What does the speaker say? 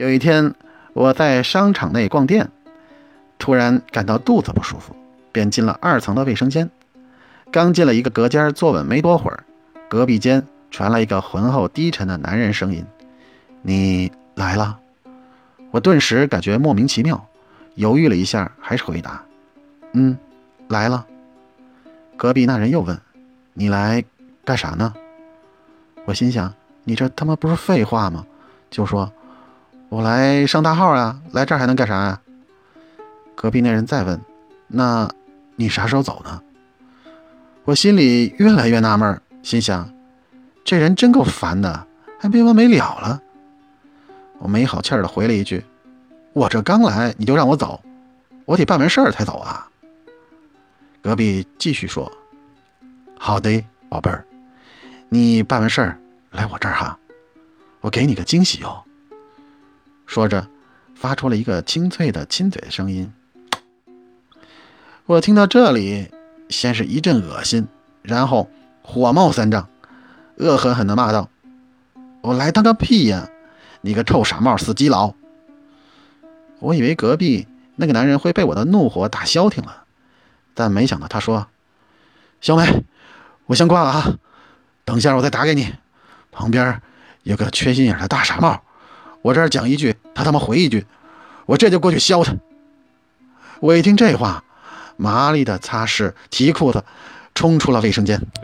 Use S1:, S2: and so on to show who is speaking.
S1: 有一天，我在商场内逛店，突然感到肚子不舒服，便进了二层的卫生间。刚进了一个隔间坐稳没多会儿，隔壁间传来一个浑厚低沉的男人声音：“你来了。”我顿时感觉莫名其妙，犹豫了一下，还是回答：“嗯，来了。”隔壁那人又问：“你来干啥呢？”我心想：“你这他妈不是废话吗？”就说。我来上大号啊，来这儿还能干啥呀？隔壁那人再问：“那你啥时候走呢？”我心里越来越纳闷，心想：这人真够烦的，还没完没了了。我没好气儿的回了一句：“我这刚来你就让我走，我得办完事儿才走啊。”隔壁继续说：“好的，宝贝儿，你办完事儿来我这儿哈，我给你个惊喜哦。”说着，发出了一个清脆的亲嘴声音。我听到这里，先是一阵恶心，然后火冒三丈，恶狠狠地骂道：“我来当个屁呀！你个臭傻帽，死基佬！”我以为隔壁那个男人会被我的怒火打消停了，但没想到他说：“小美，我先挂了啊，等下我再打给你。旁边有个缺心眼的大傻帽。”我这儿讲一句，他他妈回一句，我这就过去削他。我一听这话，麻利的擦拭提裤子，冲出了卫生间。